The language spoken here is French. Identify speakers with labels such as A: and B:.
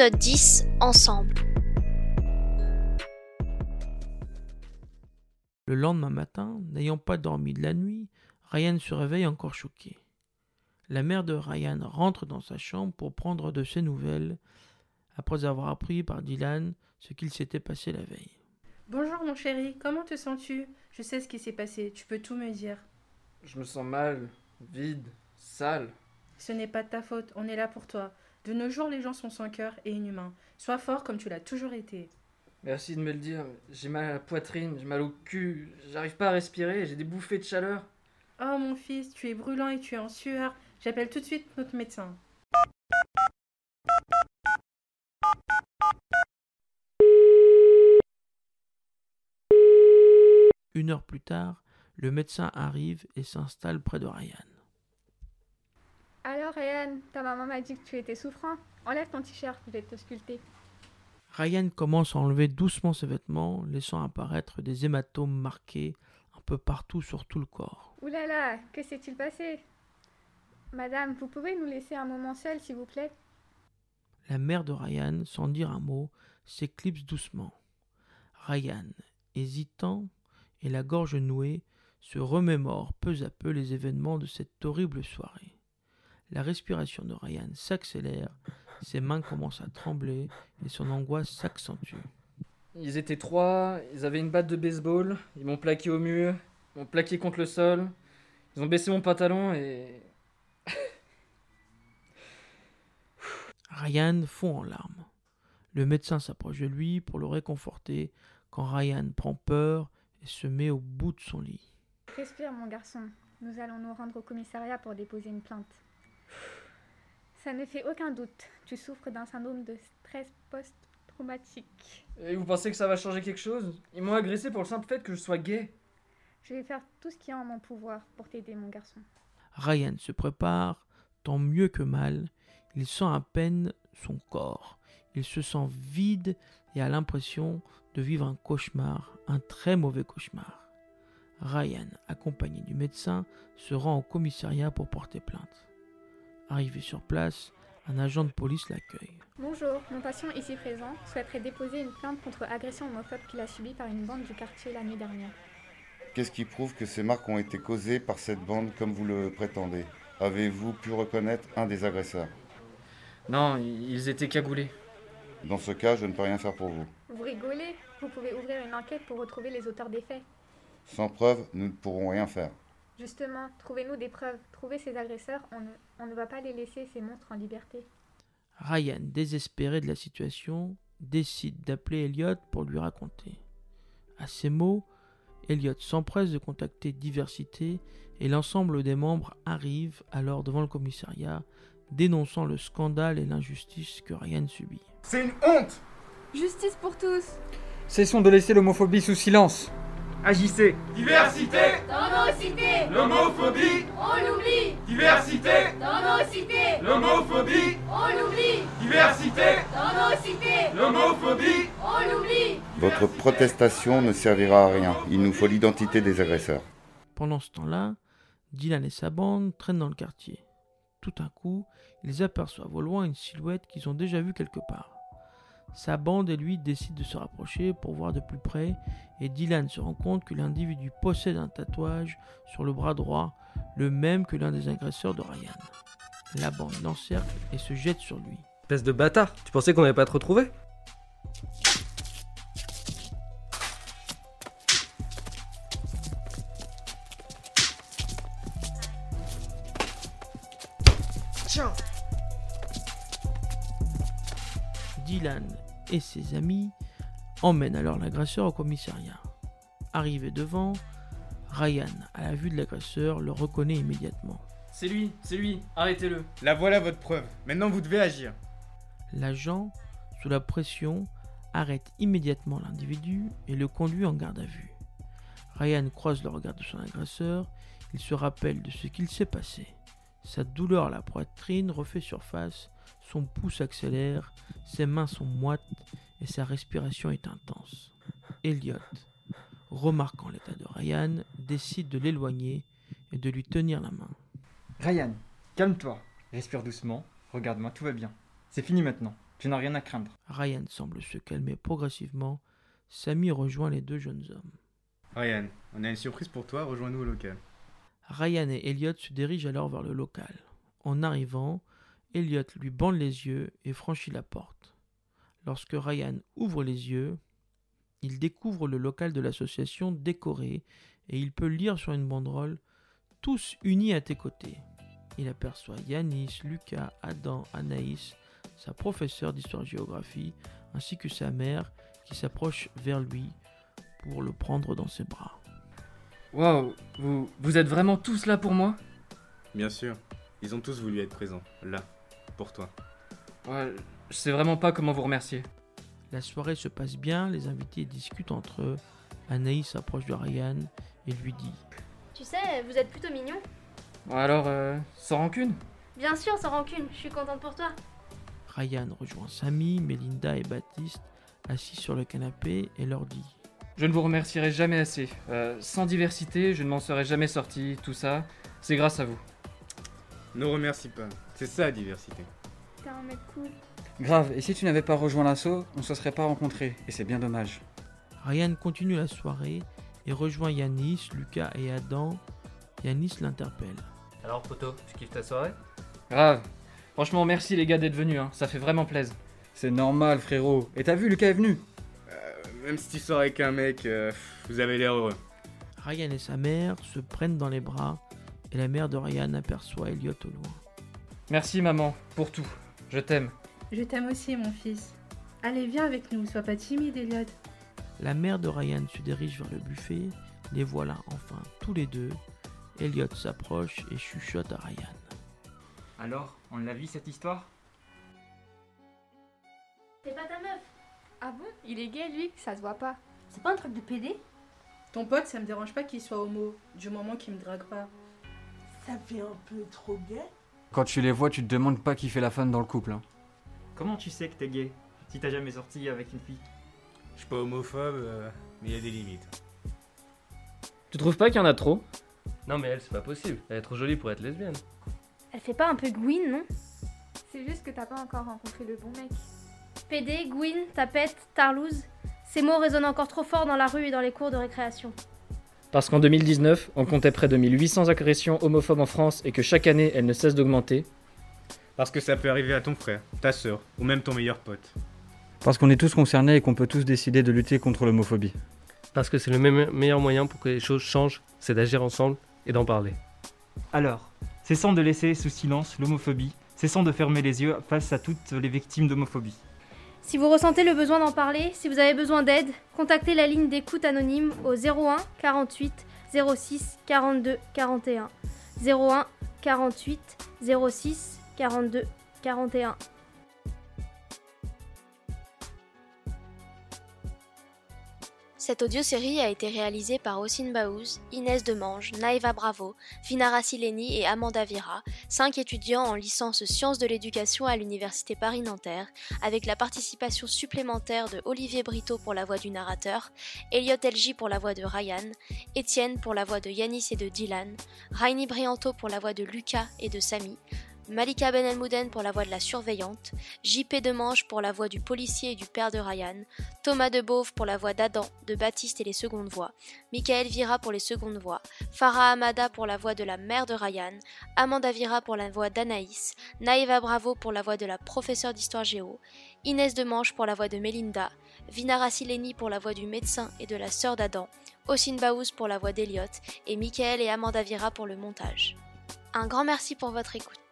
A: Épisode 10 Ensemble.
B: Le lendemain matin, n'ayant pas dormi de la nuit, Ryan se réveille encore choqué. La mère de Ryan rentre dans sa chambre pour prendre de ses nouvelles, après avoir appris par Dylan ce qu'il s'était passé la veille.
C: Bonjour mon chéri, comment te sens-tu? Je sais ce qui s'est passé, tu peux tout me dire.
D: Je me sens mal, vide, sale.
C: Ce n'est pas de ta faute, on est là pour toi. De nos jours, les gens sont sans cœur et inhumains. Sois fort comme tu l'as toujours été.
D: Merci de me le dire. J'ai mal à la poitrine, j'ai mal au cul, j'arrive pas à respirer, j'ai des bouffées de chaleur.
C: Oh mon fils, tu es brûlant et tu es en sueur. J'appelle tout de suite notre médecin.
B: Une heure plus tard, le médecin arrive et s'installe près de Ryan.
E: Ryan, ta maman m'a dit que tu étais souffrant. Enlève ton t-shirt, je vais te sculpter.
B: Ryan commence à enlever doucement ses vêtements, laissant apparaître des hématomes marqués un peu partout sur tout le corps.
E: Ouh là là, que s'est-il passé? Madame, vous pouvez nous laisser un moment seul, s'il vous plaît?
B: La mère de Ryan, sans dire un mot, s'éclipse doucement. Ryan, hésitant et la gorge nouée, se remémore peu à peu les événements de cette horrible soirée. La respiration de Ryan s'accélère, ses mains commencent à trembler et son angoisse s'accentue.
D: Ils étaient trois, ils avaient une batte de baseball, ils m'ont plaqué au mur, ils m'ont plaqué contre le sol, ils ont baissé mon pantalon et.
B: Ryan fond en larmes. Le médecin s'approche de lui pour le réconforter quand Ryan prend peur et se met au bout de son lit.
E: Respire, mon garçon. Nous allons nous rendre au commissariat pour déposer une plainte. Ça ne fait aucun doute. Tu souffres d'un syndrome de stress post-traumatique.
D: Et vous pensez que ça va changer quelque chose? Ils m'ont agressé pour le simple fait que je sois gay.
E: Je vais faire tout ce qui est en mon pouvoir pour t'aider, mon garçon.
B: Ryan se prépare, tant mieux que mal. Il sent à peine son corps. Il se sent vide et a l'impression de vivre un cauchemar, un très mauvais cauchemar. Ryan, accompagné du médecin, se rend au commissariat pour porter plainte. Arrivé sur place, un agent de police l'accueille.
E: Bonjour, mon patient ici présent souhaiterait déposer une plainte contre agression homophobe qu'il a subie par une bande du quartier la nuit dernière.
F: Qu'est-ce qui prouve que ces marques ont été causées par cette bande comme vous le prétendez? Avez-vous pu reconnaître un des agresseurs?
D: Non, ils étaient cagoulés.
F: Dans ce cas, je ne peux rien faire pour vous.
E: Vous rigolez? Vous pouvez ouvrir une enquête pour retrouver les auteurs des faits.
F: Sans preuve, nous ne pourrons rien faire.
E: Justement, trouvez-nous des preuves. Trouvez ces agresseurs, on ne, on ne va pas les laisser ces monstres en liberté.
B: Ryan, désespéré de la situation, décide d'appeler Elliot pour lui raconter. À ces mots, Elliot s'empresse de contacter Diversité et l'ensemble des membres arrivent alors devant le commissariat, dénonçant le scandale et l'injustice que Ryan subit.
G: C'est une honte
E: Justice pour tous
H: Cessons de laisser l'homophobie sous silence.
G: Agissez. Diversité.
I: Dans nos cités.
G: L'homophobie.
I: On l'oublie.
G: Diversité.
I: Dans nos cités.
G: L'homophobie.
I: On l'oublie.
G: Diversité.
I: Dans nos cités.
G: L'homophobie.
I: On l'oublie.
F: Votre protestation ne servira à rien. Il nous faut l'identité des agresseurs.
B: Pendant ce temps-là, Dylan et sa bande traînent dans le quartier. Tout à coup, ils aperçoivent au loin une silhouette qu'ils ont déjà vue quelque part. Sa bande et lui décident de se rapprocher pour voir de plus près et Dylan se rend compte que l'individu possède un tatouage sur le bras droit, le même que l'un des agresseurs de Ryan. La bande l'encercle et se jette sur lui.
J: Espèce de bâtard, tu pensais qu'on n'allait pas te retrouver
G: Tiens
B: Dylan et ses amis emmènent alors l'agresseur au commissariat. Arrivé devant, Ryan, à la vue de l'agresseur, le reconnaît immédiatement.
D: C'est lui, c'est lui, arrêtez-le.
G: La voilà votre preuve. Maintenant vous devez agir.
B: L'agent, sous la pression, arrête immédiatement l'individu et le conduit en garde à vue. Ryan croise le regard de son agresseur, il se rappelle de ce qu'il s'est passé. Sa douleur à la poitrine refait surface, son pouls s'accélère, ses mains sont moites et sa respiration est intense. Elliot, remarquant l'état de Ryan, décide de l'éloigner et de lui tenir la main.
H: Ryan, calme-toi. Respire doucement. Regarde-moi, tout va bien. C'est fini maintenant. Tu n'as rien à craindre.
B: Ryan semble se calmer progressivement. Sammy rejoint les deux jeunes hommes.
G: Ryan, on a une surprise pour toi, rejoins-nous au local.
B: Ryan et Elliot se dirigent alors vers le local. En arrivant, Elliot lui bande les yeux et franchit la porte. Lorsque Ryan ouvre les yeux, il découvre le local de l'association décoré et il peut lire sur une banderole Tous unis à tes côtés. Il aperçoit Yanis, Lucas, Adam, Anaïs, sa professeure d'histoire-géographie, ainsi que sa mère qui s'approche vers lui pour le prendre dans ses bras.
D: Waouh, vous, vous êtes vraiment tous là pour moi?
G: Bien sûr, ils ont tous voulu être présents, là, pour toi.
D: Ouais, je sais vraiment pas comment vous remercier.
B: La soirée se passe bien, les invités discutent entre eux. Anaïs s'approche de Ryan et lui dit
I: Tu sais, vous êtes plutôt mignon.
D: Bon, alors, euh, sans rancune?
I: Bien sûr, sans rancune, je suis contente pour toi.
B: Ryan rejoint Samy, Melinda et Baptiste assis sur le canapé et leur dit
D: Je ne vous remercierai jamais assez. Euh, sans diversité, je ne m'en serais jamais sorti, tout ça, c'est grâce à vous.
G: Ne remercie pas, c'est ça la diversité.
E: T'es un mec cool.
H: Grave, et si tu n'avais pas rejoint l'assaut, on se serait pas rencontrés, et c'est bien dommage.
B: Ryan continue la soirée et rejoint Yanis, Lucas et Adam. Yanis l'interpelle.
J: Alors, poto, tu kiffes ta soirée?
D: Grave. Franchement, merci les gars d'être venus, hein. ça fait vraiment plaisir.
H: C'est normal, frérot. Et t'as vu, Lucas est venu?
G: Même si tu sors avec un mec, euh, vous avez l'air heureux.
B: Ryan et sa mère se prennent dans les bras et la mère de Ryan aperçoit Elliot au loin.
D: Merci maman, pour tout. Je t'aime.
C: Je t'aime aussi, mon fils. Allez, viens avec nous, sois pas timide, Elliot.
B: La mère de Ryan se dirige vers le buffet. Les voilà enfin tous les deux. Elliot s'approche et chuchote à Ryan.
H: Alors, on l'a vu cette histoire?
E: Ah bon? Il est gay, lui? Ça se voit pas.
I: C'est pas un truc de PD
C: Ton pote, ça me dérange pas qu'il soit homo, du moment qu'il me drague pas.
A: Ça fait un peu trop gay.
H: Quand tu les vois, tu te demandes pas qui fait la femme dans le couple. Hein.
K: Comment tu sais que t'es gay si t'as jamais sorti avec une fille?
G: Je suis pas homophobe, euh, mais il y a des limites.
D: Tu trouves pas qu'il y en a trop?
J: Non, mais elle, c'est pas possible. Elle est trop jolie pour être lesbienne.
I: Elle fait pas un peu Gwyn, non?
E: C'est juste que t'as pas encore rencontré le bon mec.
I: PD, Gwyn, tapette, tarlouse. Ces mots résonnent encore trop fort dans la rue et dans les cours de récréation.
D: Parce qu'en 2019, on comptait près de 1800 agressions homophobes en France et que chaque année, elles ne cessent d'augmenter.
G: Parce que ça peut arriver à ton frère, ta soeur, ou même ton meilleur pote.
H: Parce qu'on est tous concernés et qu'on peut tous décider de lutter contre l'homophobie.
J: Parce que c'est le me- meilleur moyen pour que les choses changent, c'est d'agir ensemble et d'en parler.
K: Alors, cessons de laisser sous silence l'homophobie, cessons de fermer les yeux face à toutes les victimes d'homophobie.
I: Si vous ressentez le besoin d'en parler, si vous avez besoin d'aide, contactez la ligne d'écoute anonyme au 01 48 06 42 41. 01 48 06 42 41.
L: Cette audiosérie a été réalisée par Ossine Baouz, Inès Demange, Naïva Bravo, Vinara Sileni et Amanda Vira, cinq étudiants en licence sciences de l'éducation à l'Université Paris-Nanterre, avec la participation supplémentaire de Olivier Brito pour la voix du narrateur, Elliot Elgi pour la voix de Ryan, Étienne pour la voix de Yanis et de Dylan, Rainy Brianto pour la voix de Lucas et de Samy, Malika Ben Elmouden pour la voix de la surveillante, JP Demange pour la voix du policier et du père de Ryan, Thomas Debauve pour la voix d'Adam, de Baptiste et les secondes voix, Michael Vira pour les secondes voix, Farah Amada pour la voix de la mère de Ryan, Amanda Vira pour la voix d'Anaïs, Naïva Bravo pour la voix de la professeure d'histoire géo, Inès Demange pour la voix de Melinda, Vinara Sileni pour la voix du médecin et de la sœur d'Adam, Ossine Baouz pour la voix d'Eliott et Michael et Amanda Vira pour le montage. Un grand merci pour votre écoute.